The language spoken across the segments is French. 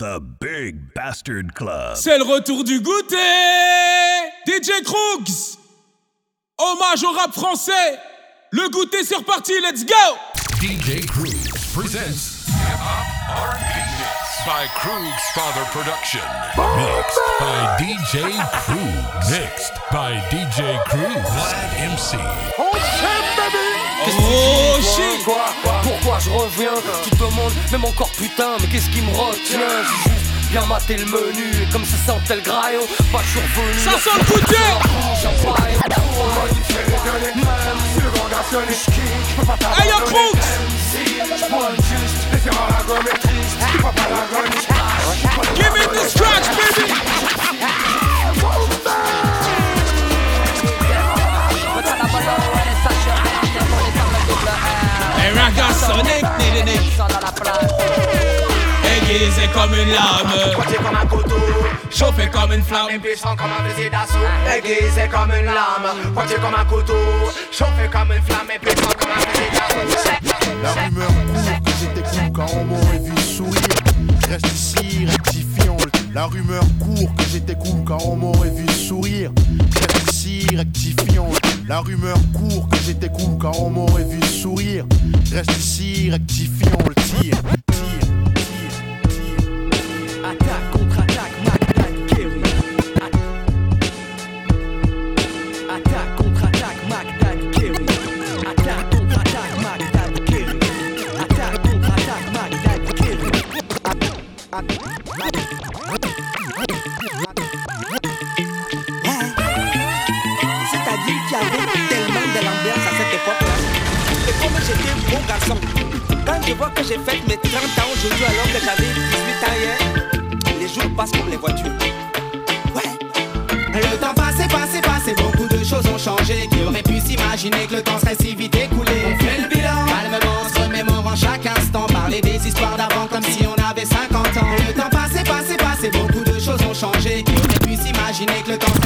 The Big Bastard Club. C'est le retour du goûter DJ Kroogs Hommage au rap français Le goûter c'est reparti, let's go DJ Croogs presents Mix by Croogs Father Production. Mixed by DJ Croogs. Mixed by DJ Croogs. Vlad MC. Oh shit Quoi? Pourquoi je reviens Tu te demandes, même encore putain, mais qu'est-ce qui me retient J'ai juste bien maté le menu, et comme ça sentait le graillot, pas survenu. Ça sent le goûter. Hey yo Kroogs Give me the scratch baby Un raga sonic, nidinic Aiguisé comme une lame. Pointé comme un couteau, Chauffé comme une flamme puissant comme un fusil d'assaut, aiguisé comme une lame, pointé comme un couteau, chauffé comme une flamme. Et puissant comme un fusil d'assaut. La rumeur court que j'étais cool quand on m'aurait vu sourire. Reste ici, rectifiant. La rumeur court que j'étais cool quand on m'aurait vu sourire. Ici, rectifiant. La rumeur court que j'étais cool quand on m'aurait vu sourire. Reste ici, rectifiant le tir, j'ai fait mes 30 ans aujourd'hui alors que j'avais 18 ans hier, les jours passent comme les voitures. Ouais. Le temps passé, passé, passé, beaucoup de choses ont changé. Qui aurait pu s'imaginer que le temps serait si vite écoulé? On fait le bilan, calmement, se remémorant chaque instant. Parler des histoires d'avant comme si on avait 50 ans. Le temps passé, passé, passé, beaucoup de choses ont changé. Qui aurait pu s'imaginer que le temps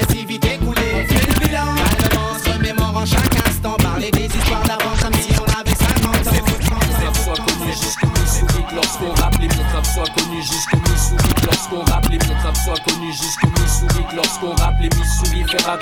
J'ai mal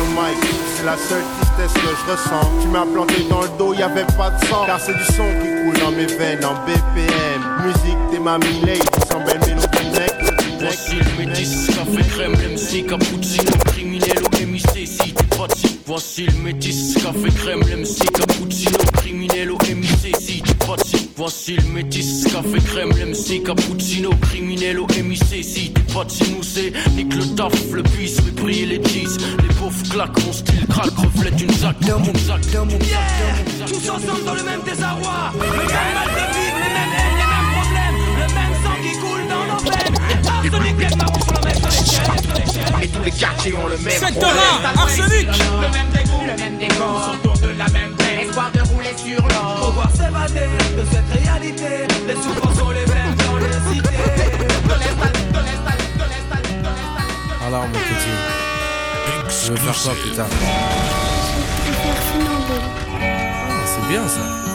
au mic, c'est la seule tristesse que je ressens. Tu m'as planté dans le dos, y avait pas de sang. Car c'est du son qui coule dans mes veines en BPM. Musique des mamies lady, sans belle mélodie mec. Métis, café crème, l'MC, cappuccino, Voici le métis, café crème, l'MC, cappuccino, criminel au MIC, si pas type. Voici le métis, café crème, l'MC, cappuccino, criminel au MIC, si pas type. Nous c'est, nique le taf, le puisse, fait briller les cheese. Les pauvres claquent, mon style craque, reflète une zac, dans mon zac, dans mon zac. Tous ensemble dans le même désarroi, le même mal de vivre, les mêmes haines, les mêmes problèmes, le même sang qui coule dans nos veines. Arsenic et marron sur le même sur les Et tous les quartiers ont le même Secteur. 1, arsenic Le même dégoût, le même décor, autour de la même peine. Espoir de rouler sur l'or. Pouvoir s'évader de cette réalité. Les souffrances sont les mêmes dans les cités. De l'Est de l'Est de. Alors mon petit, je veux faire quoi plus tard Ah, C'est bien ça.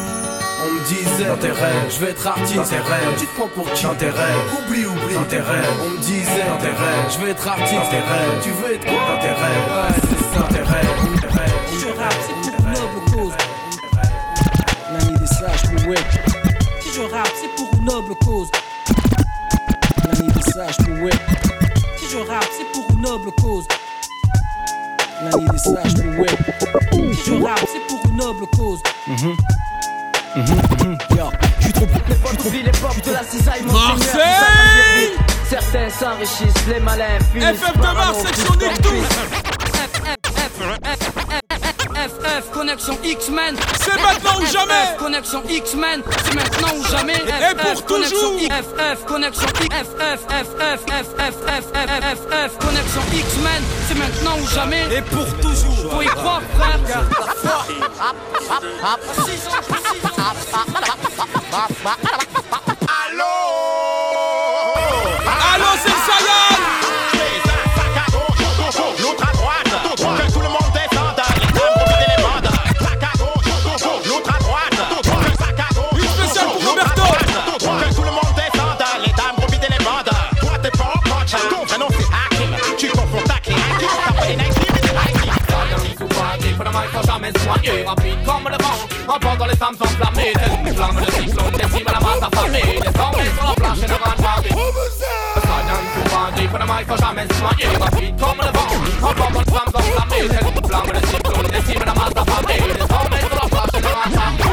Disait Dans tes rêves, je vais être artiste Dans tes rêves. Tu te prends pour qui Dans tes rêves. Oublie, oublie Dans tes rêves. On me disait Dans tes rêves. Je vais être artiste Dans tes rêves. Tu veux être quoi Dans tes rêves. Ouais, c'est ça Dans tes rêves, je rappe, c'est pour une noble cause. L'année des sages pour web. Si je rappe, c'est pour une noble cause. L'année des sages pour web. Si je rappe, c'est pour une noble cause. L'année des sages pour web. Si je rappe, c'est pour une noble cause. Je suis trop L'époque de la cisaille Marseille. Certains s'enrichissent, les malins finissent FF de Mars, section. FF, connexion X-Men. C'est maintenant ou jamais. FF, connexion X-Men. C'est maintenant ou jamais. Et pour FF, connexion toujours. FF, connexion FF, FF, FF, FF, connexion X-Men. C'est maintenant ou jamais. Et pour toujours. Faut y croire frère. Allô? Les femmes enflammées Tel une flamme de cyclone, décime la masse affamée. Désormais sur la plage, et ne rentre pas Stallion tout bandit, pour le mic faut jamais se noyer. Rapide comme le vent, emportant les femmes enflammées Tel une flamme de cyclone, décime la masse affamée. Désormais sur la plage, et ne rentre pas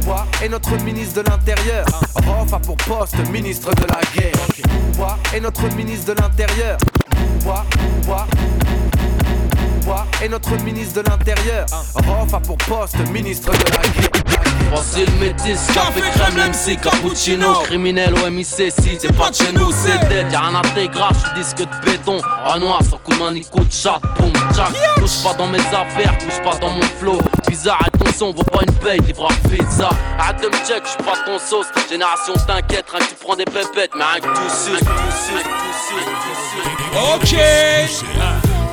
Pouvoir est notre ministre de l'Intérieur. Rof a pour poste ministre de la guerre. Pouvoir est notre ministre de l'Intérieur. Est notre ministre de l'Intérieur. Rof a pour poste ministre de la guerre. Voici le métis, café crème, MC, cappuccino. Criminel au MIC, si t'es pas de chez nous, c'est dead Y'a grave, j'suis disque de béton. En noir, sans coup de main, ni coup de chat, boum, jack. Touche pas dans mes affaires, touche pas dans mon flow. Bizarre, son, vaut pas une paye, livre à pizza Arrête de me check, j'suis pas ton sauce. Génération t'inquiète, rien que tu prends des pépettes Mais rien que tu suces, Ok.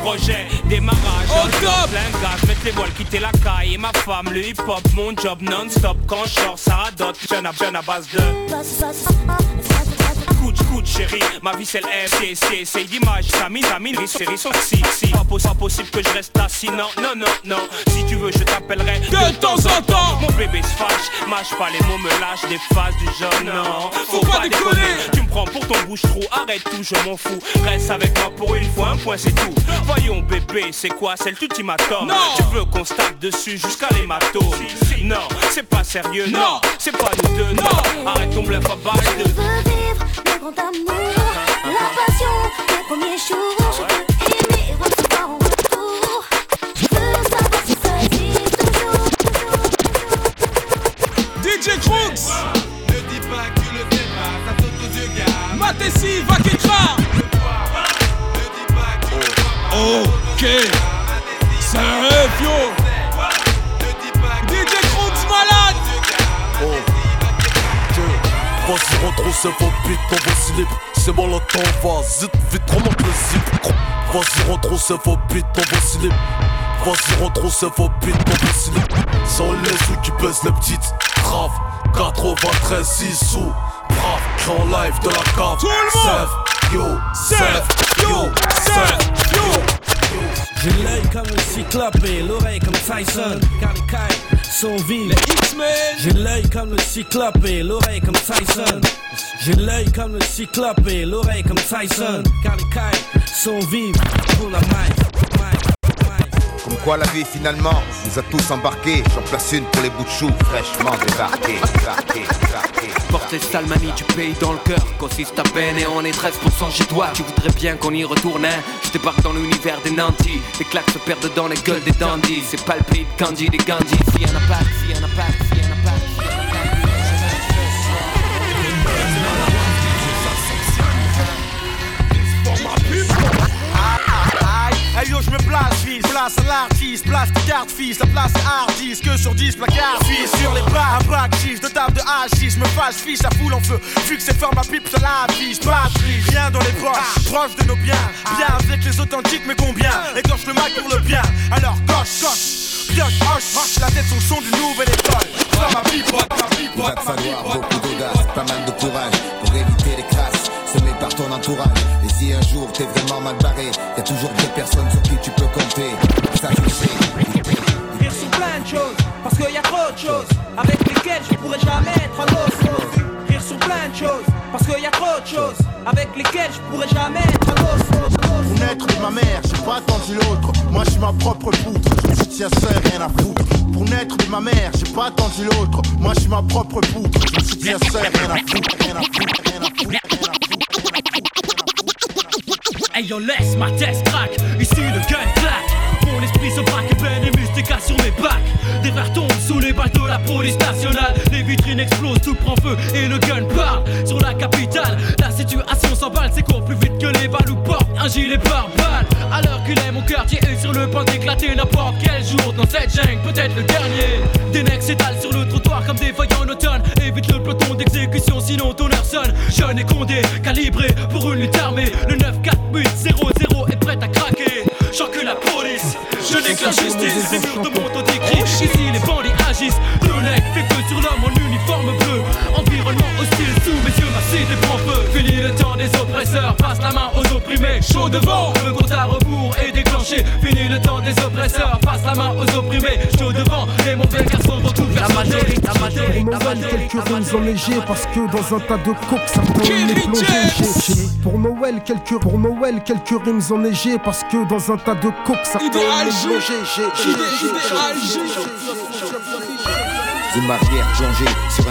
Projet, démarrage, Au on top. plein gaz, mettre les voiles, quitter la caille. Et ma femme, le hip hop, mon job non-stop. Quand je sors, ça radote, jeune à jeune à base de Couche, couche chérie, ma vie c'est l'FTC, c'est d'image, ça mine, ça mine, c'est risson, si, si. Pas pas possible que je reste assis, non, non, non, non. Si tu veux je t'appellerai De temps en temps. Mon bébé se fâche, mâche pas les mots, me lâche des phases du jeune, non. Faut pas déconner. Tu me prends pour ton bouche-trou, arrête tout, je m'en fous. Reste avec moi pour une fois, un point c'est tout. Voyons bébé, c'est quoi, c'est l'ultimatum Non. Tu veux qu'on se tape dessus jusqu'à l'hématome. Non, c'est pas sérieux, non, Non. C'est pas nous deux, non, Arrête ton bluff à de le grand amour, la passion des premiers jours. Je veux aimer et recevoir en retour. Je veux savoir si ça existe toujours. DJ Crooks Ne dis pas que tu le sais pas, ça saute aux yeux, gars. Matessi, Vakekra Ne dis pas que tu le sais pas. Ok C'est un rêve yo Vas-y, retrousse vos bites dans vos slip. C'est bon, le temps va vite, vite, remonte le zip. Vas-y, retrousse vos bites dans vos slip. Vas-y, retrousse vos bites dans vos slip. Sans les sous qui baissent les petites. Grave, 93 6 sous. Brave, en live de la cave. Tout le monde. Yo, sève, yo, sève, yo. J'ai l'œil comme le cyclope et l'oreille comme Tyson. Car les sont vives. J'ai l'œil comme le cyclope et l'oreille comme Tyson. J'ai l'œil comme le cyclope et l'oreille comme Tyson. Car les cailles sont vives pour la maille. Quoi la vie finalement? Nous a tous embarqués. J'en place une pour les bouts de choux fraîchement débarqués. débarqués, débarqués. Porter Salmanie du pays dans le cœur. Consiste à peine et on est 13% chez toi. Tu voudrais bien qu'on y retourne hein? Je débarque dans l'univers des nantis. Les claques se perdent dans les gueules des dandys C'est pas le Candy des Gandhi S'il y en a pas, s'il y a pas, Je me place, fils, place à l'artiste, place de carte fils, la place est hardiste, que sur 10 placard fils, sur les bras, un bac chiche, de table de H6, me fâche, fiche, la foule en feu, vu que c'est fort ma pipe, ça la affiche, pas rien dans les poches, proche de nos biens, bien avec les authentiques, mais combien, et quand je le mac pour le bien, alors coche, coche, pioche, hoche, hoche, la tête son son d'une nouvelle école, Fort ma pipe, ma pipe, Il va falloir beaucoup d'audace, pas mal de courage pour éviter les crasses semées par ton entourage. Si un jour t'es vraiment mal barré, y a toujours des personnes sur qui tu peux compter. Ça tu sais. Rire sur plein de choses, parce qu'il y a trop de choses avec lesquelles je pourrais jamais être un osmose. Rire sur plein de choses, parce qu'il y a trop de choses avec lesquelles je pourrais jamais être un osmose. Pour naître de ma mère, j'ai pas attendu l'autre. Moi, je suis ma propre poutre. Je me soutiens seul, rien à foutre. Pour naître de ma mère, j'ai pas attendu l'autre. Moi, je suis ma propre poutre. Je me soutiens seul, rien à foutre. Rien à foutre, rien à foutre, rien à foutre. Hey yo laisse ma test crack, ici le gun claque Mon esprit se braque peine et mystique sur mes bacs. Des verres tombent sous les balles de la police nationale. Les vitrines explosent, tout prend feu et le gun part Sur la capitale, la situation s'emballe C'est court plus vite que les balles ou porte un gilet par balle Alors qu'il est mon quartier est sur le point d'éclater n'importe quel jour Dans cette jungle, peut-être le dernier? Des necks s'étalent sur le trottoir comme des feuilles en automne. Évite le peloton d'exécution sinon ton heure sonne. Jeune et condé, calibré pour une lutte armée. Le 9-4-8-0-0 est prêt à craquer J'encule la police, je la justice Les murs de mon temps décrit Ici les bandits régissent. Le leg fait que sur l'homme en uniforme bleu. Hostile sous mes yeux, ma cité prend feu. Fini le temps des oppresseurs, passe la main aux opprimés. Chaud devant, le compte à rebours est déclenché. Fini le temps des oppresseurs, passe la main aux opprimés. Chaud devant, les mauvais garçons vont tout faire La majorité, La majorité, Pour la Noël, majorité, quelques rimes enneigées parce que dans un tas de coke, ça peut les j'ai- Pour Noël, quelques pour Noël, quelques rimes enneigées parce que dans un tas de coke, ça peut Idéal les j'ai- Une marrière plongée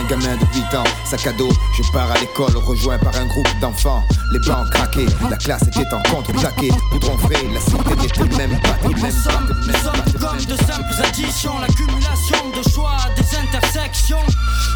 gamin de 8 ans. Sac à dos, je pars à l'école, rejoint par un groupe d'enfants. Les bancs craqués, la classe était en contre-plaqué. Poudron frais, la cité n'était même pas de même pas de Nous sommes pas de comme de simples additions, l'accumulation de choix, des intersections.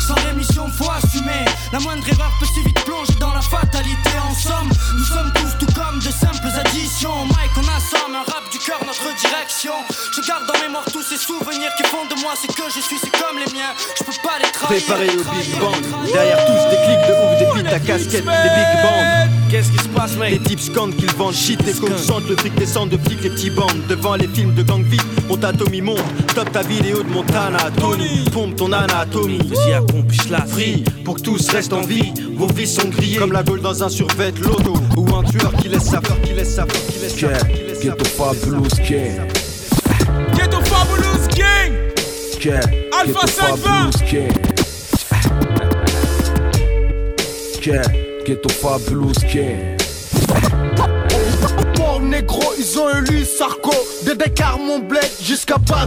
Sans rémission, faut assumer. La moindre erreur peut si vite plonger dans la fatalité. En somme, nous sommes tous tout comme de simples additions. Mike, on assomme un rap du cœur, notre direction. Je garde en mémoire tous ces souvenirs qui font de moi ce que je suis, c'est comme les miens. Je peux pas les. Préparé au Big Bang. Derrière tous des clics de ouf, des beats à casquette, des Big Bang. Qu'est-ce qui se passe mec? Les types scandent qu'ils vendent shit et sentent le fric descend de flics les petits bandes. Devant les films de gang vite, on t'atomie monte Top ta vidéo de Montana, Tony. Pompe ton anatomie. Vas-y accomplish la free Pour que tous restent en vie, vos vies sont grillées. Comme la gueule dans un survêt loto. Ou un tueur qui laisse sa peur, qui laisse sa peur, qui laisse sa peur, Ghetto Fabulous Gang. Ghetto Fabulous. Gang. Alpha Ghetto 520. Gang. Ghetto. Mort négro, ils ont élu Sarko. De Dakar mon bled jusqu'à bas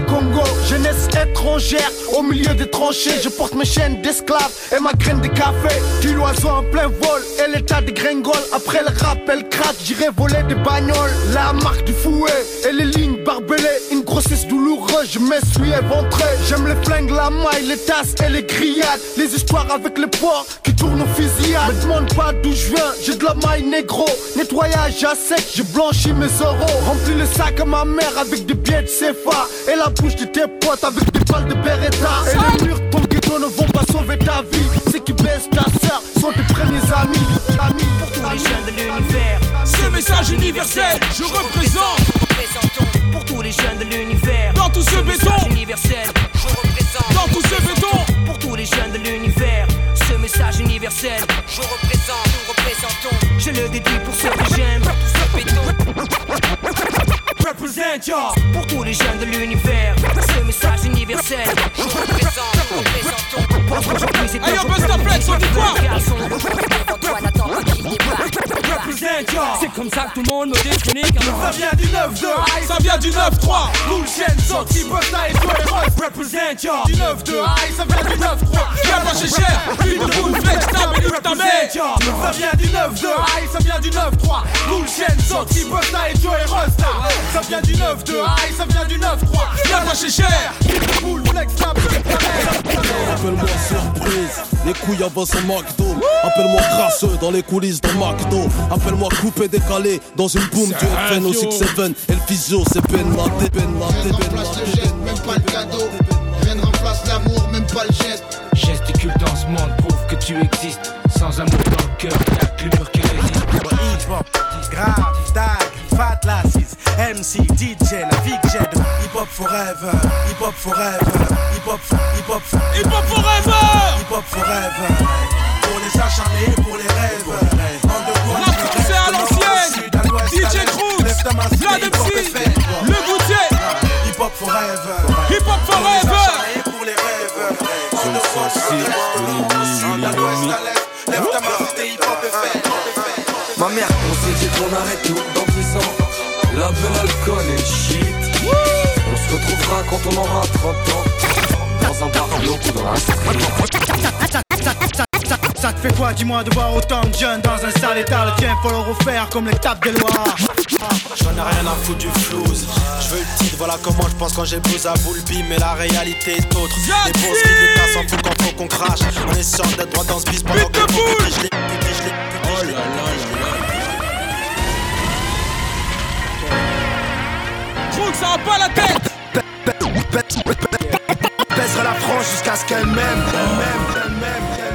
Jeunesse étrangère au milieu des tranchées. Je porte mes chaînes d'esclaves et ma graine de café. Tu l'oiseau en plein vol et l'état de gringole Après le rap elle craque, j'irai voler des bagnoles. La marque du fouet et les lignes barbelées Une grossesse douloureuse, je me suis éventré J'aime les flingues, la maille, les tasses et les grillades. Les histoires avec les porcs qui tournent au fusillade Me demande pas d'où je viens, j'ai de la maille négro. Nettoyage à sec, je blanchis mes euros Remplis le sac à ma mère avec des billets de CFA Et la bouche de tes potes avec des balles de Beretta. Et les murs de ton ghetto ne vont pas sauver ta vie. Ceux qui baissent ta sœur sont tes premiers amis. Amis. Pour tous les jeunes de l'univers Ce message universel, je représente. Représentons pour tous les jeunes de l'univers. Dans tout ce béton. universel Je représente. Dans tout ce béton. pour tous les jeunes de l'univers Ce message universel Je représente, nous représentons. Je le dédie pour ceux que j'aime. Ce béton. Represent y'all. Pour tous les jeunes de l'univers Ce message universel Je représente, yo, un Busta jour Flex, on dit quoi. C'est comme ça que tout le monde me car Ça vient du 9-2, ça vient du 9-3 Cool chaîne, sorti, Busta et toi et Ross Represent y'all Du 9-2, aïe, ça vient du 9-3 Viens pas chez cher, une de cool flex, ta belle ta mère Ça vient du 9-2, aïe, ça vient du 9-3 Cool chaîne, sorti, Busta et toi et Ross Ça. Vient du 9-2, aïe, ça vient du 9-3 Viens pas chez cher, une de cool flex, ta belle ta mère surprise, les couilles avancent au McDo. Appelle-moi crasseux dans les coulisses d'un McDo. Appelle-moi coupé décalé dans une boom du FN au 6-7. Et le physio, c'est Ben Laden, Ben Laden, Ben Laden. même pas le cadeau. Rien ne remplace l'amour, même pas le geste. Gesticule dans ce monde, prouve que tu existes. Sans amour dans le cœur, y'a que l'humeur qui résiste. Grave, tag, fat MC, DJ, la vie que j'ai de hip-hop forever, hip-hop forever, hip-hop, hip-hop, Hip-hop forever hip-hop forever. Pour les acharnés, pour les rêves. Rap français à l'ancienne DJ Cruz, Vlad MC, Le Goutier Hip-hop forever. Hip-hop forever Acharnés pour les rêves. Lève ta main si est fait. Ma mère, on s'est dit qu'on arrête tout dans 10 ans. La belle alcool et le shit. On se retrouvera quand on aura 30 ans. Dans un bar bloqué dans street. Ça te fait quoi, dis-moi, de voir autant de jeunes dans un sale état? Le tien, faut le refaire comme les tapes des lois J'en ai rien à foutre du flouze Je veux le titre, voilà comment je pense quand j'ai à boulbi Mais la réalité est autre Les bourses qui s'en fout quand faut qu'on crache On est sûr d'être droit dans ce bis pendant que je l'ai, putain, je l'ai, ça va pas la tête Baisserai la France jusqu'à ce qu'elle m'aime, m'aime, m'aime, m'aime, m'aime.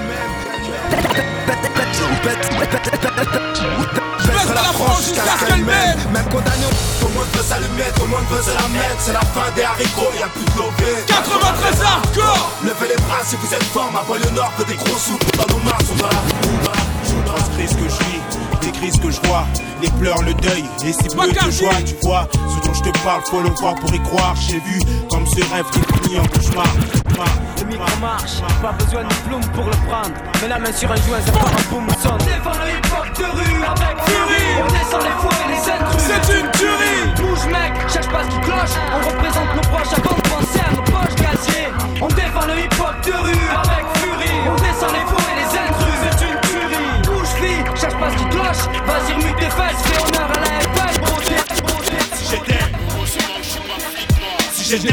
Baisse la France jusqu'à ce qu'elle mène Même condamné, le monde veut s'allumer, le monde veut se la mettre C'est la fin des haricots, y'a plus de lové 93 hardcore Levez les bras si vous êtes fort, ma banlieue nord que des gros sous Dans nos mains, sont dans la foule, dans la dans ce que je vis, que je vois, les pleurs, le deuil, et si peu de joie, tu vois, ce dont je te parle, faut le voir pour y croire, j'ai vu comme ce rêve qui finit en cauchemar. Le micro marche, pas besoin de plume pour le prendre. Mets la main sur un joint, ça part un boom son. Défend le hip-hop de rue avec furie. On descend les fours et les intrus. C'est une tuerie. Bouge mec, cherche pas ce qui cloche. On représente nos proches avant de penser à nos poches gaziers. On défend le hip-hop de rue avec si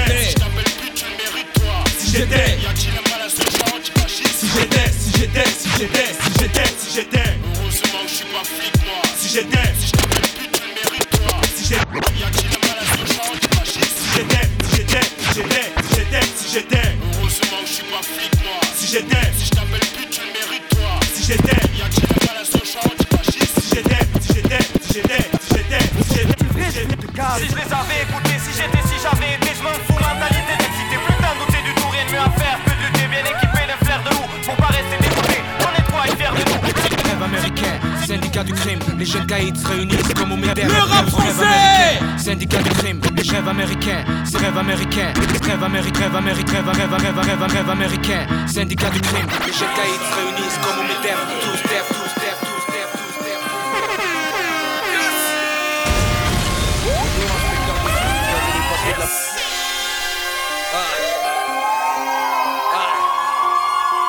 caïds se réunissent comme au. Le rap français Syndicat du crime, les rêves américains, c'est rêve américain, rêve américain, rêve américain, rêve rêve rêve rêve rêve américain, syndicat du crime, les caïds se réunissent comme au médias. Tous step, tous step, tous step, tous step.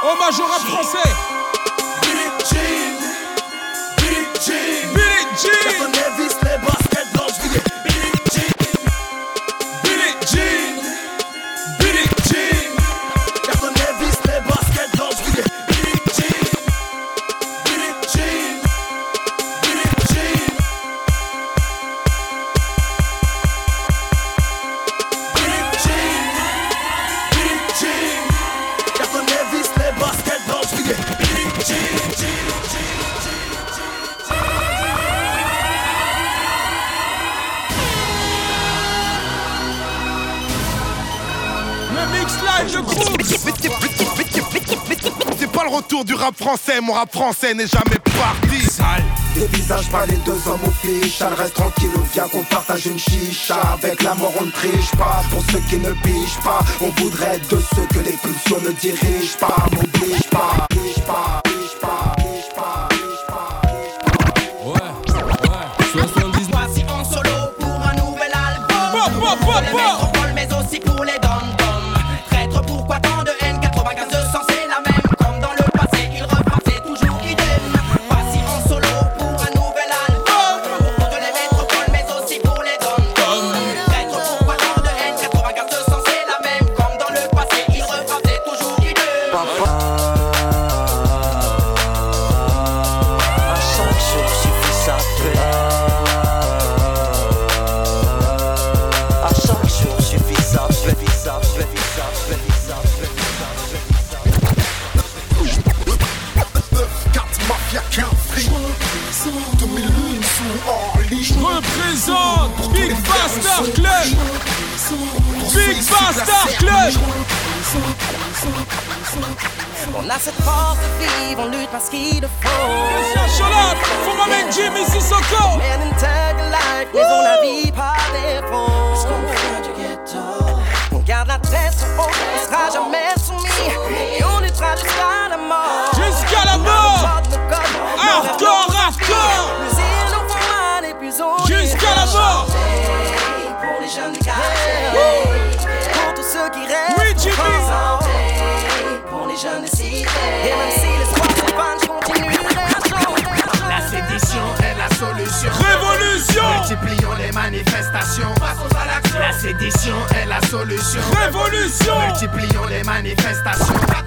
Hommage au rap français retour du rap français, mon rap français n'est jamais parti. Sale. Des visages pas les deux hommes au fiches reste tranquille, viens qu'on partage une chicha. Avec la mort on ne triche pas, pour ceux qui ne pigent pas On voudrait être de ceux que les pulsions ne dirigent pas. M'oblige pas, Club On a cette force de vivre, on lutte parce qu'il le faut. Chola, faut m'amener Jimmy Sissoko. In tag life, ils ont la vie par défaut. On garde la tête haute, on sera jamais soumis. Et on luttera jusqu'à la mort. Jusqu'à la mort. Hardcore, hardcore. On Jusqu'à la mort. Pour les jeunes du quartier. Ceux qui restent. Oui, Jimmy. Pour les jeunes des cités. Et même si l'espoir se panne, je continuerai à chanter. La sédition est la solution Révolution. Multiplions les manifestations Passons à l'action La sédition est la solution Révolution. Multiplions les manifestations Bad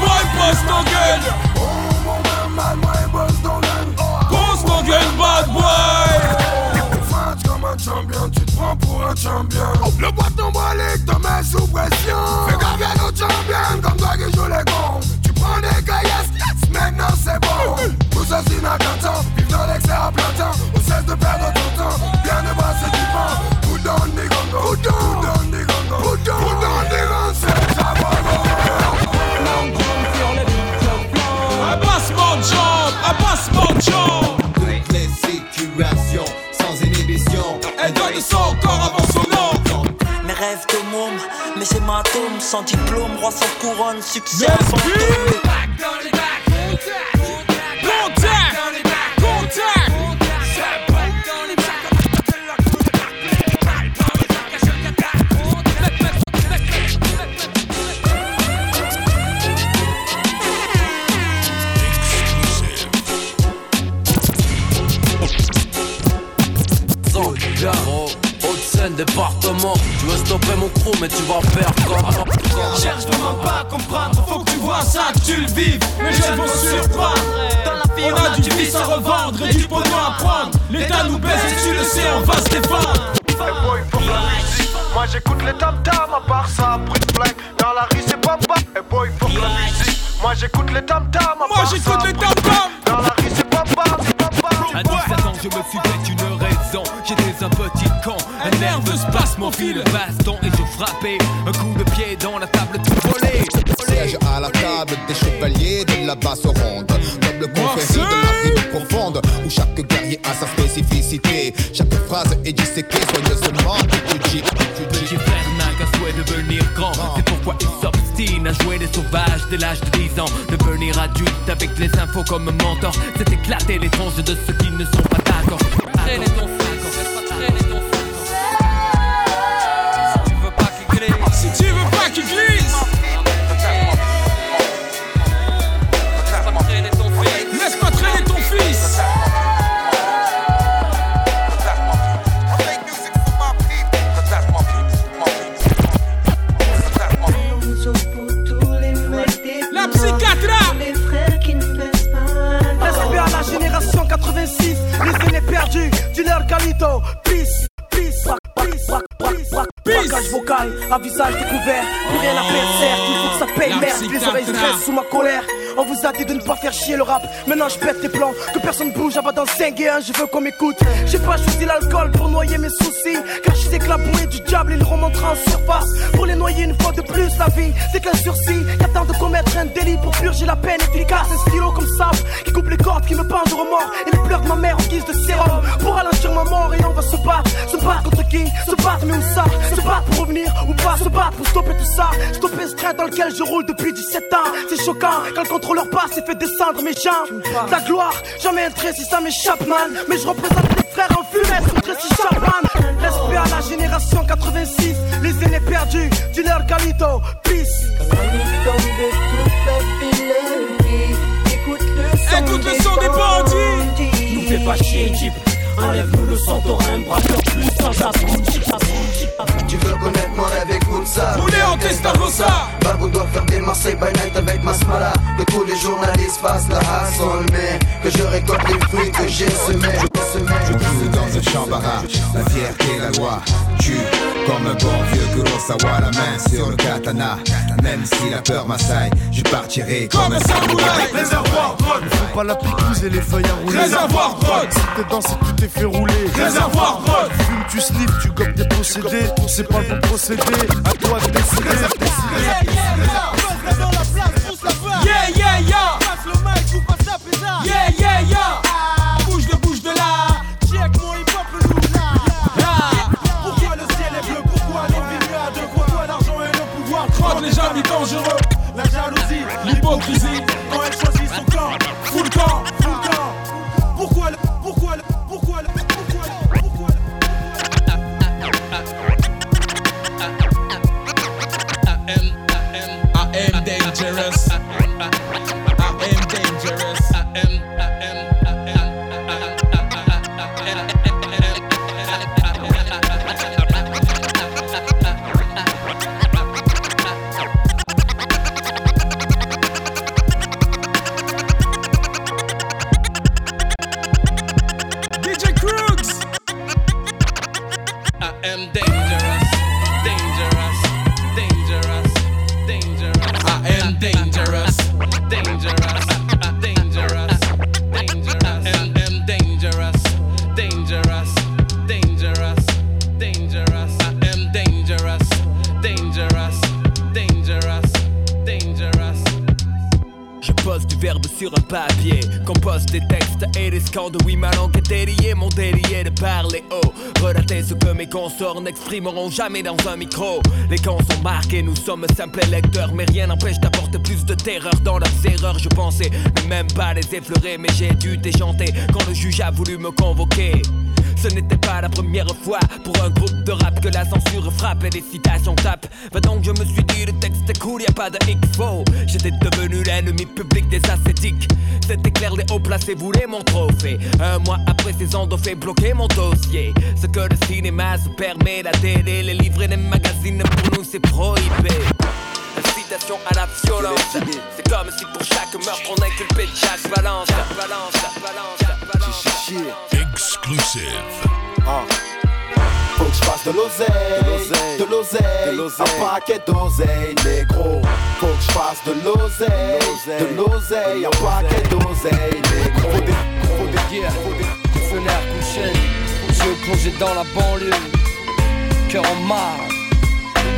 boy, post ton gueule. Post ton gueule, bad boy tu te prends pour un champion. Le boiton brolique te met sous pression. Fais gaffe à nos champions, comme toi qui joue les cons. Tu prends des caillasses, maintenant c'est bon. Tout ceci n'a qu'un temps, vive dans l'excès à plein temps. On cesse de perdre ton temps, bien de voir ce qui prend. Who done. Mais c'est ma tombe, sans diplôme, roi sans couronne, succès sans tombe. Garo, Haute-Seine, département. Stopper mon crew, mais tu vas perdre comme. Cherche vraiment pas à comprendre, faut que tu vois ça, que tu le vives. Les jeunes vont surprendre. Dans la vie, on a du vice à revendre et du pognon à prendre. L'État nous baise et tu le sais, on va se défendre. Moi j'écoute les tam tam, à part ça, prix de blague. Dans la rue c'est bamba, et boy faut que la musique. Moi j'écoute les tam tam, à part ça. j'écoute les tam tam. Nerveux fil baston et je frappais. Un coup de pied dans la table tout volé. Siège à la table des chevaliers de la basse ronde. Double confrérie de la rime profonde, où chaque guerrier a sa spécificité. Chaque phrase est disséquée soigneusement. Tu dis, tu dis. Petit frère n'a qu'un souhait de devenir grand. C'est pourquoi il s'obstine à jouer les sauvages dès l'âge de 10 ans. Devenir adulte avec les infos comme mentor, c'est éclater les tronches de ceux qui ne sont pas à visage découvert, plus rien à perdre, certes, il faut que ça paye, merde, les oreilles stressent sous ma colère. On vous a dit de ne pas faire chier le rap, maintenant je pète les plans, que personne bouge, avant dans 5 et 1, je veux qu'on m'écoute. J'ai pas choisi l'alcool pour noyer mes soucis, car je sais que la bouée du diable, il remontera en surface. Pour les noyer une fois de plus, la vie, c'est qu'un sursis, qu'attend de commettre un délit pour purger la peine. Efficace, un stylo comme ça, qui coupe les cordes, qui me pendent de remords, et les pleurs de ma mère en guise de sérum, pour mort, et on va se battre, se battre contre qui? Se battre, mais où ça Se battre pour revenir ou pas Se battre pour stopper tout ça, stopper ce train dans lequel je roule depuis 17 ans. C'est choquant quand le contrôleur passe et fait descendre mes jambes. Ta gloire, jamais un trait si ça m'échappe, man. Mais je représente les frères en fumette comme Tracy Chapman. Respect à la génération 86, les aînés perdus, dealer Calito, peace. Écoute le son des bandits. Nous fais pas chier, Jeep. Enlève-nous le un braqueur plus. Tu veux connaître mon rêve, écoute ça. Roulez en Testarossa. Babou doit faire des Marseille by night avec Masmala. Que tous les journalistes fassent la hustle, mais que je récolte les fruits que j'ai semés. Barrage, la fierté, la loi. Tue comme un bon vieux Kurosawa, la main sur le katana. Même si la peur m'assaille, je partirai comme un samouraï. Réservoir drogue, faut pas la picouse et les feuilles à rouler. Réservoir drogue. Si t'es dans, si tu t'es fait rouler. Réservoir drogue. Tu fumes, tu sniffes, tu gobes des procédés. C'est pas le bon procédé, à toi de décider. Yeah, yeah, yeah. Yeah, yeah, yeah. La jalousie, L'hypocrisie. quand elle choisit son camp Full camp. Full camp Pourquoi le Pourquoi le Pourquoi le Pourquoi Pourquoi le I am dangerous. Sur un papier. Compose des textes et des scandes. Oui, ma langue est déliée, mon délié de parler haut. Relater ce que mes consorts n'exprimeront jamais dans un micro. Les camps sont marqués, nous sommes simples lecteurs. Mais rien n'empêche d'apporter plus de terreur dans leurs erreurs. Je pensais ne même pas les effleurer, mais j'ai dû déchanter quand le juge a voulu me convoquer. Ce n'était pas la première fois pour un groupe de rap que la censure frappe et les citations tapent. Va donc, je me suis dit, le texte est cool, y a pas de X-Faux. J'étais devenu l'ennemi public des ascétiques. C'était clair, les hauts placés voulaient mon trophée. Un mois après, ces ont fait bloquer mon dossier. Ce que le cinéma se permet, la télé, les livres et les magazines, pour nous c'est prohibé. Incitation à la violence. C'est comme si pour chaque meurtre on inculpait chaque balance. Balance, balance, balance. Exclusive. Faut que je fasse de l'oseille, de l'oseille, un paquet d'oseille, négro. Faut que je fasse de l'oseille, de l'oseille, un paquet d'oseille, négro. Faut des, faut des guerres, faut des fenêtres couchés, yeux plongés dans la banlieue, cœur en marre.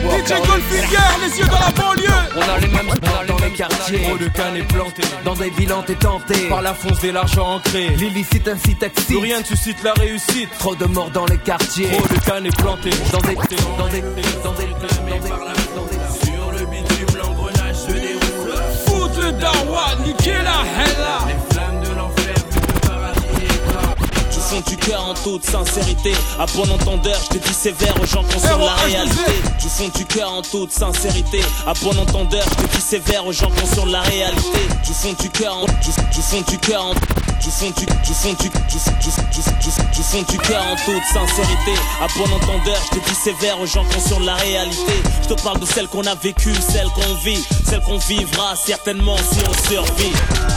DJ Goldfinger, les yeux dans la banlieue On a les mêmes stars dans les quartiers Trop de cannes est planté Dans des villes tentées Par la fonce de l'argent ancré L'illicite excite Plus rien ne suscite la réussite Trop de morts dans les quartiers Trop de cannes est planté Dans des Dans des Dans des Dans des Sur fond du cœur en toute sincérité. À bon entendeur, je te dis sévère aux gens qui sur la réalité. Du fond du cœur en toute sincérité. À bon entendeur, je te dis sévère aux gens qui sur la réalité. Du fond du cœur en du, du fond du cœur en du fond du du fond du du, du, du, cœur en toute sincérité. À bon entendeur, je te dis sévère aux gens qui sur la réalité. Je te parle de celle qu'on a vécue, celle qu'on vit, celle qu'on vivra certainement si on survit.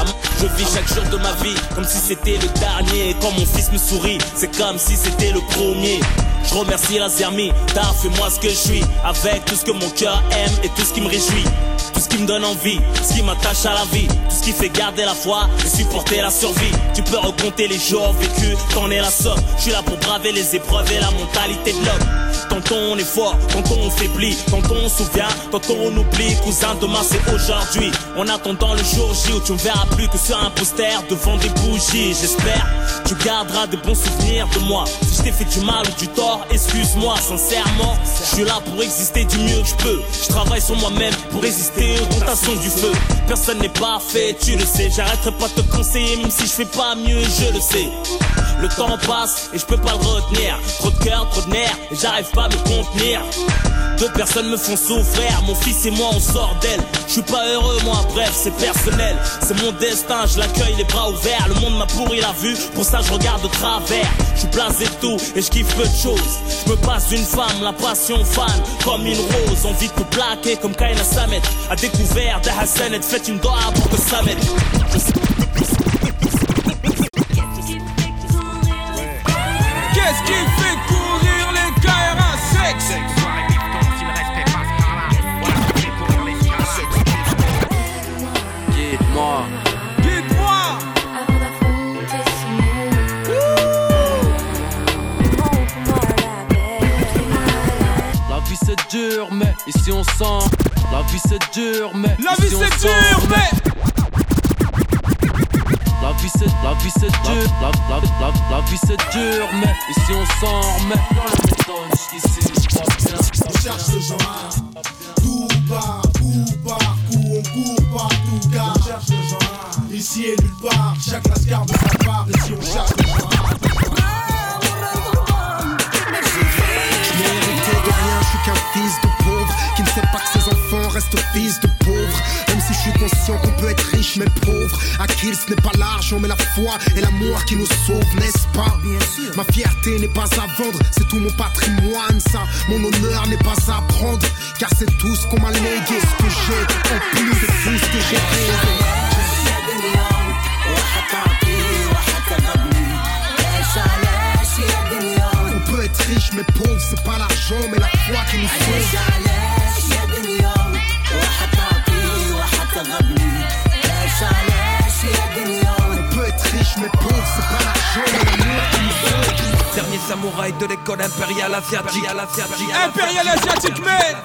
Mon- Je vis chaque jour de ma vie comme si c'était le dernier. Quand mon fils me sourit, c'est comme si c'était le premier. Je remercie la Zermi, t'as fait moi ce que je suis. Avec tout ce que mon cœur aime et tout ce qui me réjouit. Tout ce qui me donne envie, ce qui m'attache à la vie, tout ce qui fait garder la foi et supporter la survie. Tu peux recompter les jours vécus, t'en es la somme. Je suis là pour braver les épreuves et la mentalité de l'homme. Tantôt on est fort, tantôt on faiblit, tantôt on souvient, tantôt on oublie. Cousin, demain c'est aujourd'hui. En attendant le jour J où tu me verras plus que sur un poster devant des bougies. J'espère tu garderas de bons souvenirs de moi. Si je t'ai fait du mal ou du tort, excuse-moi sincèrement. Je suis là pour exister du mieux que je peux. Je travaille sur moi-même pour résister aux tentations du feu. Personne n'est parfait, tu le sais. J'arrêterai pas de te conseiller, même si je fais pas mieux, je le sais. Le temps passe et je peux pas le retenir. Trop de cœur, trop de nerfs, j'arrive pas Deux personnes me font souffrir, mon fils et moi on sort d'elle. Je suis pas heureux moi, bref c'est personnel. C'est mon destin, je l'accueille les bras ouverts. Le monde m'a pourri la vue, pour ça je regarde de travers. Je suis blasé de tout et je kiffe peu de choses. Je me passe d'une femme, la passion fan, comme une rose. Envie de te plaquer comme Kaina Samet. À découvert de Hassan faites une doigt pour que ça. Qu'est-ce qui fait Guide-moi Guide-moi La vie c'est dur mais ici on sent. La vie c'est dur mais La vie c'est dur mais La vie c'est la vie c'est dur. La, la, la, la vie c'est dur mais ici on s'en remet On cherche ce genre Tout part, coup par coup, on court partout car on cherche le genre Ici et nulle part, chaque lascar de sa part Ici on cherche mais pauvre À qui ce n'est pas l'argent mais la foi et l'amour qui nous sauvent, n'est-ce pas? Ma fierté n'est pas à vendre, c'est tout mon patrimoine ça. Mon honneur n'est pas à prendre Car c'est tout ce qu'on m'a légué. Ce que j'ai en plus c'est tout ce que j'ai rêvé On peut être riche mais pauvre, c'est pas l'argent mais la foi qui nous sauve mais pauvre, c'est pas l'argent mais l'amour qui nous sauve Dernier samouraï de l'école impériale asiatique Impérial asiatique mais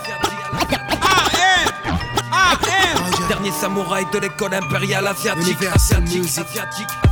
AM AM dernier samouraï de l'école impériale asiatique. Universal asiatique, Music. asiatique.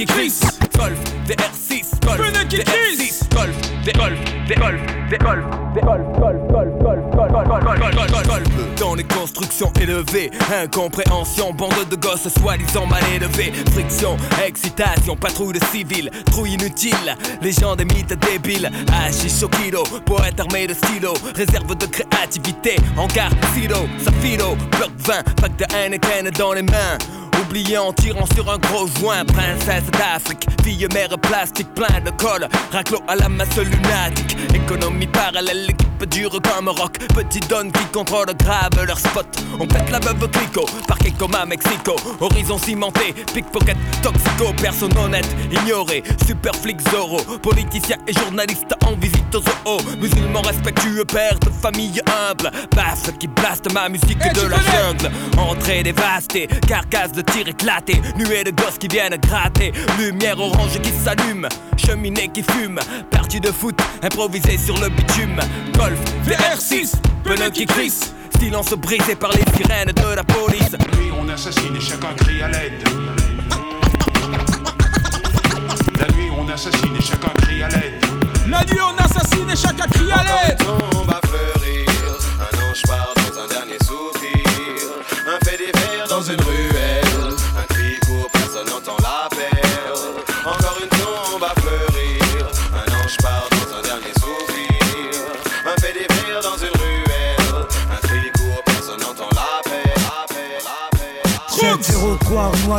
Qui crisse. Golf, DR6, Golf, Pneu qui DR6, Golf, des Golf, des Golf, des Golf, des Golf, Golf, Golf, Golf, Golf, Golf, Golf, Golf, Golf, Golf. Dans les constructions élevées, incompréhension, bande de gosses soi-disant mal élevés, friction, excitation, patrouille de civils, trouille inutile, légende des mythes débiles, Hachish au kilo, poète armé de stylo, réserve de créativité, hangar, silo, safilo, bloc 20, pack de Heineken dans les mains. Oublié en tirant sur un gros joint, princesse d'Afrique, fille mère plastique plein de colle, raclo à la masse lunatique, économie parallèle, l'équipe dure comme rock, petit donne qui contrôle grave leur spot. On pète la veuve clico, parquet comme à Mexico, horizon cimenté, pickpocket, toxico, personne honnête, ignoré, super flic Zorro, politicien et journaliste en visite aux zoo, musulman respectueux, père de famille humble, basse qui blaste ma musique Eh, de la connais jungle, entrée dévastée, carcasse de tir éclaté, nuée de gosses qui viennent gratter, lumière orange qui s'allume, cheminée qui fume, partie de foot improvisée sur le bitume, golf, VR6, pneu qui crisse, silence brisé par les sirènes de la police. nuit, on assassine et chacun crie à l'aide. La nuit, on assassine et chacun crie à l'aide. La nuit on assassine et chacun crie à l'aide tombe à fleurir. Un ange part dans un dernier soupir. Un fait divers dans une ruelle.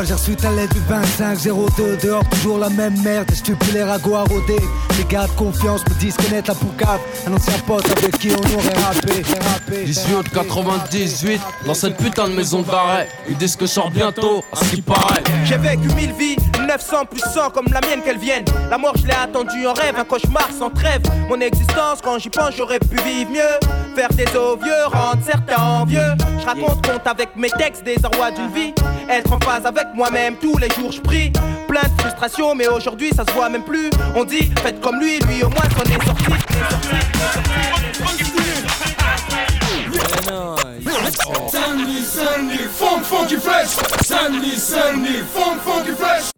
Moi j'ai reçu ta lettre du 2502 Dehors toujours la même merde et stupide les ragots à rôder Les gars de confiance me disent connaître la poucave Un ancien pote avec qui on aurait rappé, rappé 18 août 98, dans cette putain de maison de barret. Ils disent que je sors bientôt, à ce qui paraît. J'ai vécu mille vies, 900 plus 100 comme la mienne qu'elle vienne. La mort, je l'ai attendue en rêve, un cauchemar sans trêve. Mon existence, quand j'y pense, j'aurais pu vivre mieux. Faire des os vieux, rendre certains envieux. Je raconte compte avec mes textes des arrois d'une vie. Être en phase avec moi-même, tous les jours je prie. Plein de frustration, mais aujourd'hui ça se voit même plus. On dit, faites comme lui, lui au moins s'en est sorti. Sandy, Sandy, funk, funky fresh. Sandy, Sandy, funk, funky. Fresh,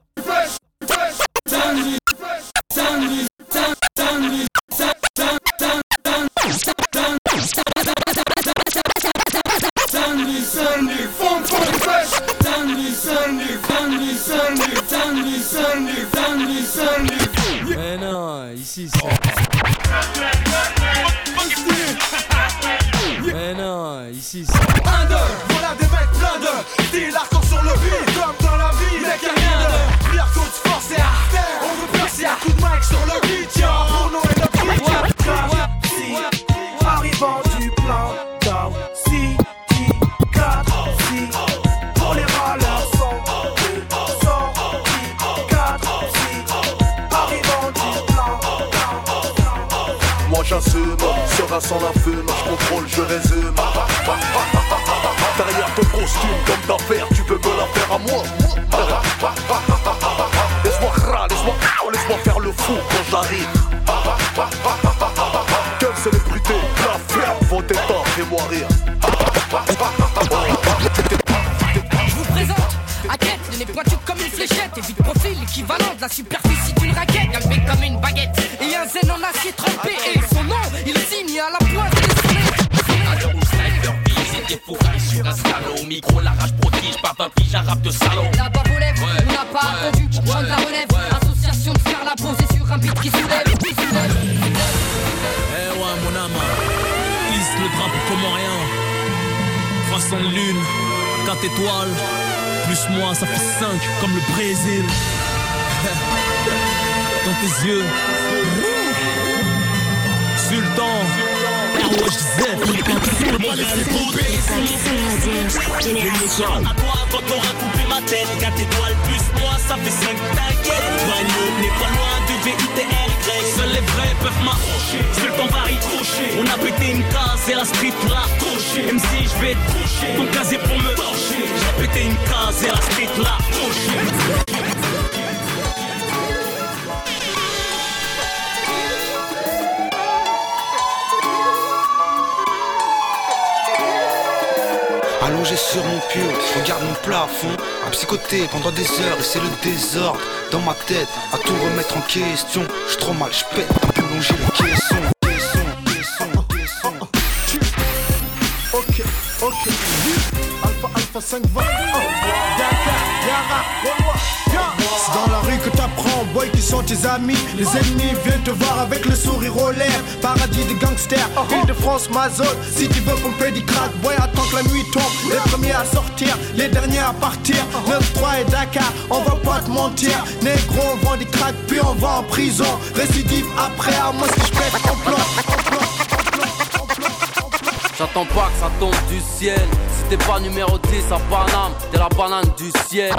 ton pari croché On a pété une case et la street l'a coché. Même si je vais te coucher. Ton casier pour me torcher. J'ai pété une case et la street l'a coché. Allongé sur mon pieu, je regarde mon plafond. À psychoter pendant des heures et c'est le désordre Dans ma tête, à tout remettre en question Je trop mal, je pète un peu longer le caisson Caisson, caisson, caisson Ok, ok, Alpha, Alpha 5 va. Dakar, Yara, Gaulois, viens. C'est dans la rue que t'apprends, boy, qui sont tes amis. Les ennemis viennent te voir avec le sourire aux lèvres. Paradis des gangsters, ville de France, ma zone. Si tu veux pomper du crack, boy, attends que la nuit tombe. Les premiers à sortir, les derniers à partir. 9-3 et Dakar, on va pas te mentir. Négro, on vend du crack, puis on va en prison. Récidive après, à moi si je pète en plan. J'attends pas que ça tombe du ciel. Si t'es pas numéro 10 à Paname, t'es la banane du ciel.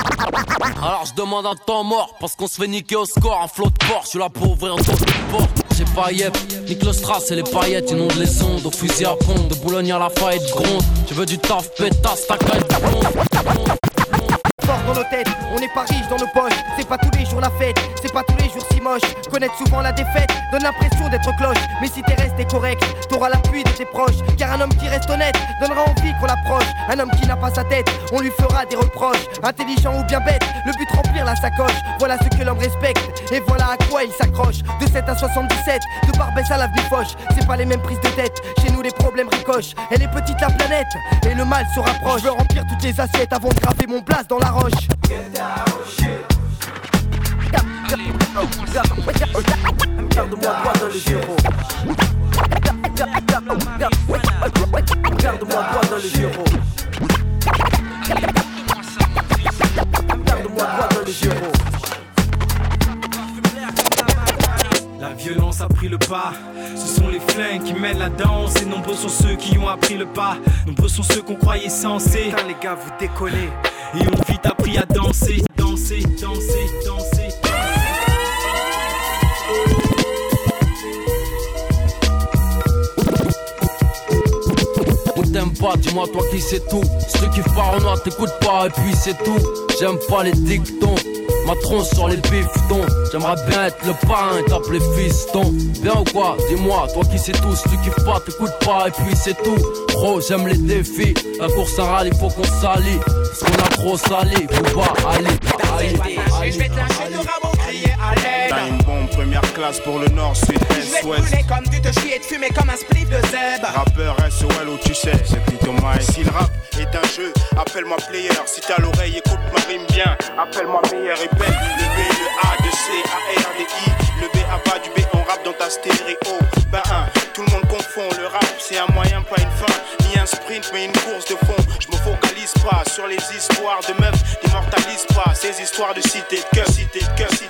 Alors je demande un temps mort, parce qu'on se fait niquer au score. Un flot de porc, je suis là pour ouvrir un autre porte. J'ai pas yep, nique le strass et les paillettes, inonde les ondes. Au fusil à pompe, de Boulogne à la faillite gronde. Tu veux du taf, pétasse, ta. Fort dans on n'est pas riche dans nos poches. C'est pas tous les jours la fête, c'est pas tous les jours si moche. Connaître souvent la défaite donne l'impression d'être cloche. Mais si t'es resté correct, t'auras l'appui de tes proches. Car un homme qui reste honnête donnera envie qu'on l'approche. Un homme qui n'a pas sa tête, on lui fera des reproches. Intelligent ou bien bête, le but remplir la sacoche. Voilà ce que l'homme respecte et voilà à quoi il s'accroche. De 7 à 77, de Barbès à l'avenue Foch. C'est pas les mêmes prises de tête, chez nous les problèmes ricochent. Elle est petite la planète et le mal se rapproche. Je veux remplir toutes les assiettes avant de graver mon place dans la roche. Garde-moi droit dans les zéros. Garde-moi droit dans les zéros. La violence a pris le pas. Ce sont les flingues qui mènent la danse. Et nombreux sont ceux qui ont appris le pas. Nombreux sont ceux qu'on croyait sensés. Putain, les gars, vous décollez. Et ont vite appris à danser, danser, danser, danser. T'aimes pas, dis-moi toi qui sais tout. Kiffes pas Renoir, t'écoutes pas et puis c'est tout. J'aime pas les dictons. Ma tronche sur les bifetons. J'aimerais bien être le parrain et t'appeler fiston Bien ou quoi? Dis-moi, toi qui sais tout Si tu kiffes pas, t'écoutes pas et puis c'est tout. Gros, j'aime les défis. La course à rallye, faut qu'on s'allie. Parce qu'on a trop sali Faut pas aller, aller, aller, T'as une bombe première classe pour le nord, sud, Je vais est, te ouest. brûler comme du te chier et te fumer comme un spliff de zeb. Rappeur SOL ou tu sais, c'est plutôt my. Si le rap est un jeu, appelle-moi player. Si t'as l'oreille, écoute ma rime bien. Appelle-moi meilleur et belle. Le B, le A, de C, A, R, D, I. Le B à bas du B, on rappe dans ta stéréo. Ben 1, tout le monde confond. Le rap, c'est un moyen, pas une fin. Ni un sprint, mais une course de fond. Je me focalise pas sur les histoires de meufs. N'immortalise pas ces histoires de cité de cœur, cité de cœur, cité.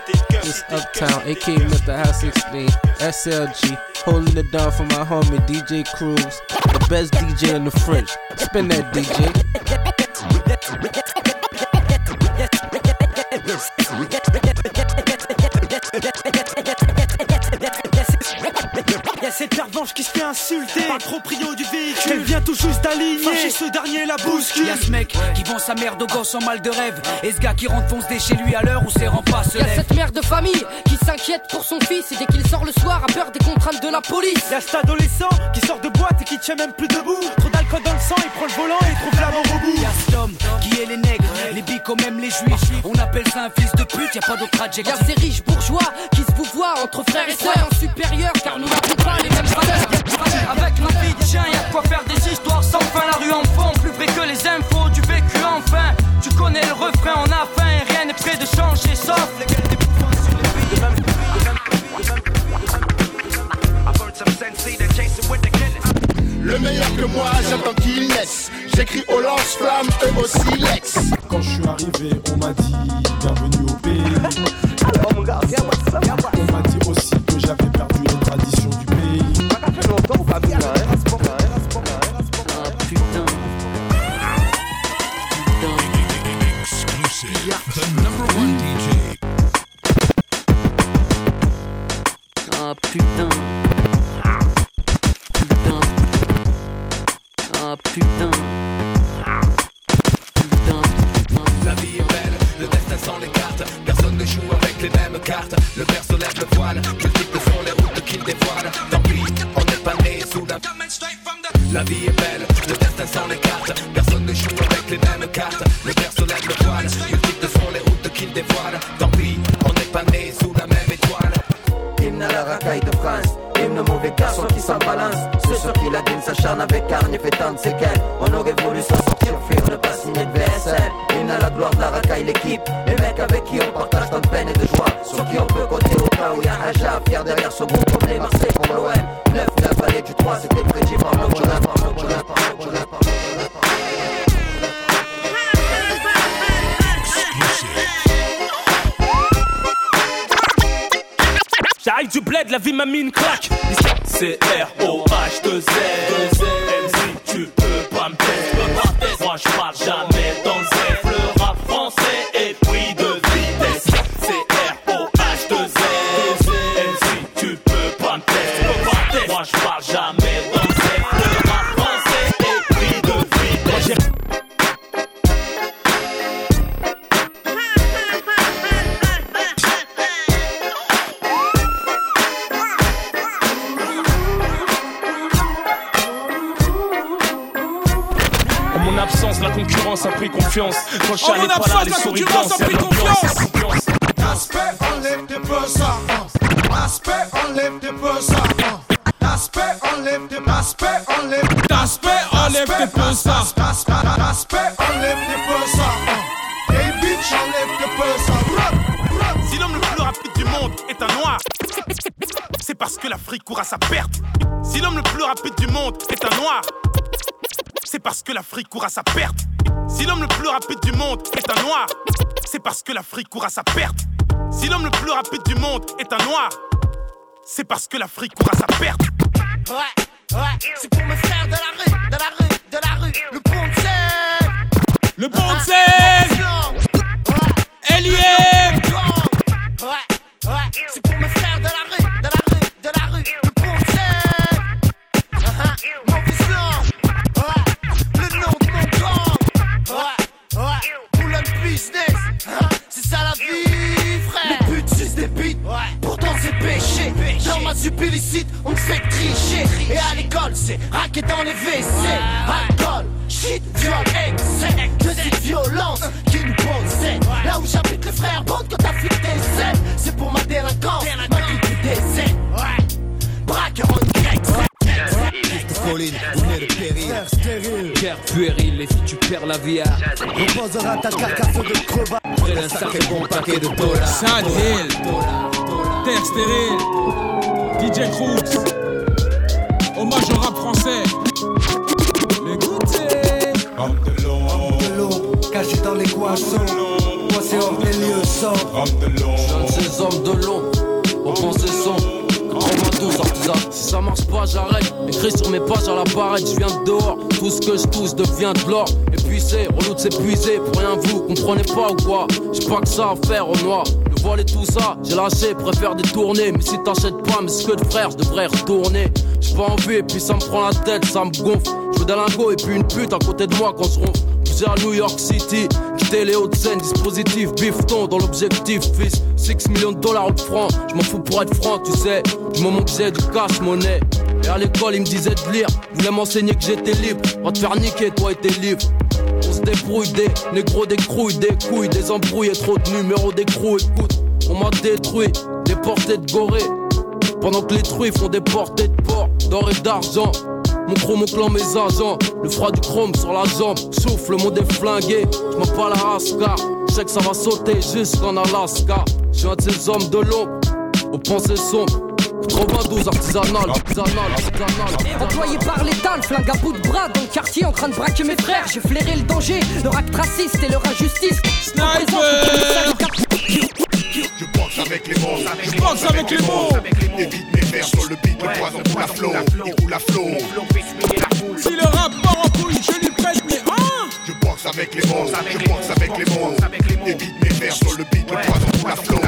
It's Uptown, aka Mr. House 16, SLG, holding it down for my homie DJ Cruz, the best DJ in the French. Spin that DJ. Yes, it's revanche qui se fait insulter Par le proprio du vient tout juste d'aligner. Fâché ce dernier la bouscule. Y'a ce mec qui vend sa mère de gosse en mal de rêve. Et ce gars qui rentre foncer chez lui à l'heure où ses remparts se Y'a cette mère de famille qui s'inquiète pour son fils et dès qu'il sort le soir a peur des contraintes de la police. Y'a cet adolescent qui sort de boîte et qui tient même plus debout. Trop d'alcool dans le sang, il prend le volant et trouve la mort au bout. Y'a cet homme qui est les nègres, les bicos même les juifs. On appelle ça un fils de pute, y'a pas d'autre Y'a adjectif ces riches bourgeois qui se vous voient entre frères et sœurs. En supérieur car nous n'avons pas les mêmes valeurs. Avec ma vie chien, y'a de quoi faire des histoires sans fin. La rue en fond, plus vrai que les infos du vécu enfin. Tu connais le refrain, on a faim et rien n'est prêt de changer sauf les gueules des bouffons sur les Le meilleur que moi, j'attends qu'il naisse. J'écris au lance-flamme, eux aussi l'ex. Quand je suis arrivé, on m'a dit bienvenue au pays. On m'a dit aussi que j'avais perdu les traditions du mon absence, la concurrence y'a pris confiance. y'a l'ambiance. Aspect, enlève tes peu ça. Aspect, enlève tes peu ça. Aspect, enlève tes Aspect, enlève Aspect, enlève tes peu ça. Aspect, enlève tes peu ça. Hey bitch, enlève tes peu ça. Si l'homme le plus rapide du monde est un noir, c'est parce que l'Afrique court à sa perte. Si l'homme le plus rapide du monde est un noir, c'est parce que l'Afrique court à sa perte. l'Afrique court à sa perte. Si l'homme le plus rapide du monde est un noir, c'est parce que l'Afrique court à sa perte. Ouais, ouais, Et à l'école, c'est raquer dans les WC. Alcool, shit, viol, excès. Que cette violence qui nous possède. Là où j'habite, les frères bande quand t'as flic des ailes. C'est pour ma délinquance, ma vie des ailes. Braqueur en grec. Colline, vous venez de périr. Guerre puérile, et si tu perds la vie Reposera ta carcasse de crevard. Après d'un sacré bon paquet de dollars. Sad Hill. Terre stérile. DJ Français. Le goûter. de l'eau, caché dans les poissons. Moi c'est hors des lieux sombres. Jeune ces hommes de l'ombre, au bon son 92 artisan. Si ça marche pas, j'arrête. Écrit sur mes pages à la barrette, je viens de dehors. Tout ce que je touche devient de l'or. Et puis c'est relou de s'épuiser. Pour rien, vous comprenez pas ou quoi? J'ai pas que ça à faire au noir. Le vol et tout ça, j'ai lâché, préfère détourner. Mais si t'achètes pas mes de frères, je devrais retourner. J'ai pas envie, et puis ça me prend la tête, ça me gonfle. Je veux des lingots et puis une pute à côté de moi quand je ronfle. Poussé à New York City, quitter les hautes scènes, dispositif, bifton dans l'objectif, fils. 6 millions de dollars au franc, je m'en fous pour être franc, tu sais. Du moment que j'ai du cash, monnaie. Et à l'école, ils me disaient de lire, voulaient m'enseigner que j'étais libre. Va te faire niquer, toi et tes livres. Débrouille des négros, des crouilles, des couilles, des embrouilles et trop de numéros d'écrou. Écoute, on m'a détruit, déporté de gorée. Pendant que les truies font des portées de porc, d'or et d'argent. Mon chrome au clan, mes agents. Le froid du chrome sur la jambe. Souffle, le mot flingué. Je pas la race car je sais que ça va sauter jusqu'en Alaska. Je suis un de ces hommes de l'ombre, aux pensées sombres. 92 artisanal, artisanal, artisanal. Employé par l'État, le flingue à bout de bras dans le quartier en train de braquer mes frères. J'ai flairé le danger, leur acte raciste et leur injustice. Je pense avec les mots, je pense avec les mots. Évite mes vers sur le beat, le poison pour la flow, il roule à flot. Si le rapport en couille, je lui pète mes hein Je pense avec les mots, je pense avec les mots. Évite mes vers sur le beat, le poison pour la flow,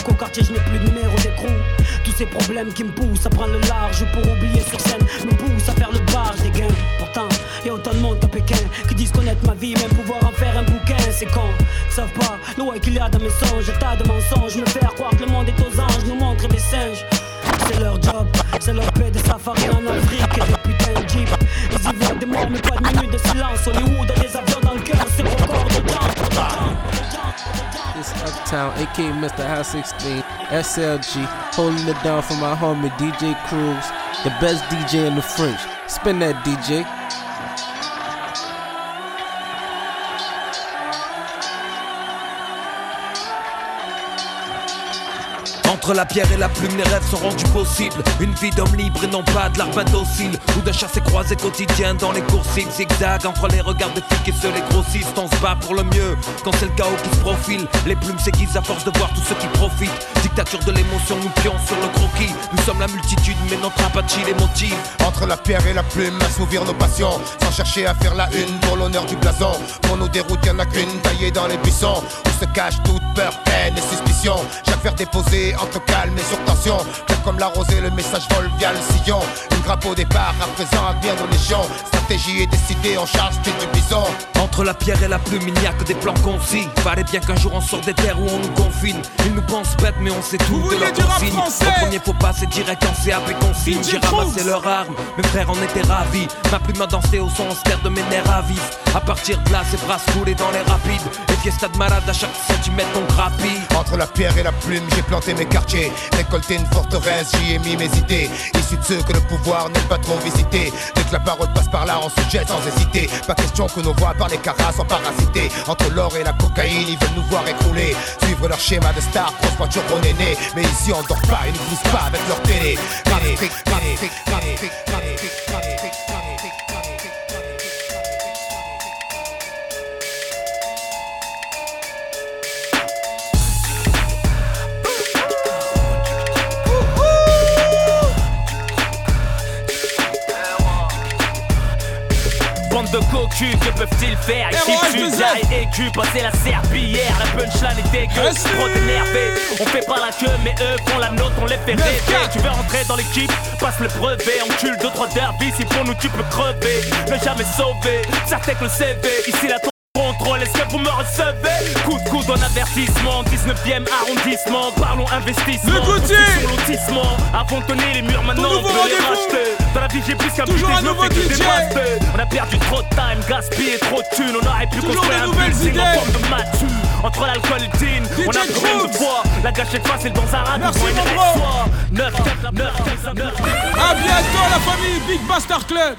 qu'au quartier je n'ai plus de numéro d'écrou Tous ces problèmes qui me poussent à prendre le large pour oublier sur scène Me poussent à faire le barge des gains Pourtant, y a autant de monde à Pékin Qui disent connaître ma vie, même pouvoir en faire un bouquin C'est con, savent pas le way qu'il y a dans mes songes tas de mensonges, me faire croire que le monde est aux anges Nous montrer des singes c'est leur job, c'est leur paix de safari en Afrique et des putains de jeep. Ils y voient des morts, mais pas de minutes de silence. Hollywood a des avions dans le cœur, c'est record de temps. It's Uptown, aka Mr. High 16, SLG, holding it down for my homie DJ Cruz, the best DJ in the French. Spin that DJ. Entre la pierre et la plume, les rêves sont rendus possibles. Une vie d'homme libre et non pas de l'arbre docile. Ou d'un chassé croisé quotidien dans les coursives. Zigzag entre les regards des flics et ceux les grossistes. On se bat pour le mieux quand c'est le chaos qui se profile. Les plumes s'aiguisent à force de voir tous ceux qui profitent. Dictature de l'émotion, nous pions sur le croquis. Nous sommes la multitude, mais notre apathie les motive. Entre la pierre et la plume, assouvir nos passions. Sans chercher à faire la une pour l'honneur du blason. Pour nous déroute, y'en a qu'une taillée dans les buissons. Où se cache toute peur, haine et suspicion. Chaque verre déposé entre calme et sur tension. Faire comme la rosée, le message vole via le sillon. Une grappe au départ, à présent à bien nos légions. Stratégie est décidée, en charge, t'es du bison. Entre la pierre et la plume, il n'y a que des plans concis. Fallait bien qu'un jour on sorte des terres où on nous confine. Ils nous pensent bêtes, mais on sait tout Vous de voulez leur du rap consigne. français Au premier faut pas, c'est direct en CAP consigne. J'ai ramassé leur arme, mes frères en étaient ravis. Ma plume a dansé au son, on se terre de mes nerfs à vif. À partir de là, ses bras se coulaient dans les rapides. Et fiesta de malade à chaque centimètre, on grappille. Entre la pierre et la plume, j'ai planté mes Récolté une forteresse, j'y ai mis mes idées. Issus de ceux que le pouvoir n'aime pas trop visiter. Dès que la parole passe par là, on se jette sans hésiter. Pas question que nos voix par les caras sont parasités. Entre l'or et la cocaïne, ils veulent nous voir écrouler. Suivre leur schéma de star, grosse voiture qu'on est né. Mais ici, on dort pas, ils nous poussent pas avec leur télé, télé, de cocu, que peuvent-ils faire? Ici, tu et écu, passer la serpillière, la punchline est dégueu, trop énervé. On fait pas la queue, mais eux font la note, on les fait rêver. Tu veux rentrer dans l'équipe, passe le brevet, encule 2-3 derby, si pour nous tu peux crever. Ne jamais sauver, ça que le CV, ici la Contrôle, est-ce que vous me recevez? Coup de coude en avertissement, 19ème arrondissement, parlons investissement. Le goûter Sur de tenir les murs maintenant, on peut les racheter. Dans la vie, j'ai plus qu'un un nouveau DJ On a perdu trop de time, gaspillé trop de thunes, on aurait pu construire un building en forme de matu. Entre l'alcool et le jean, on a problème de poids. La gâchette facile dans un rat, Merci mon bro 9, 9, 9, 9, 9, 9. A bientôt la famille Big Bastard Club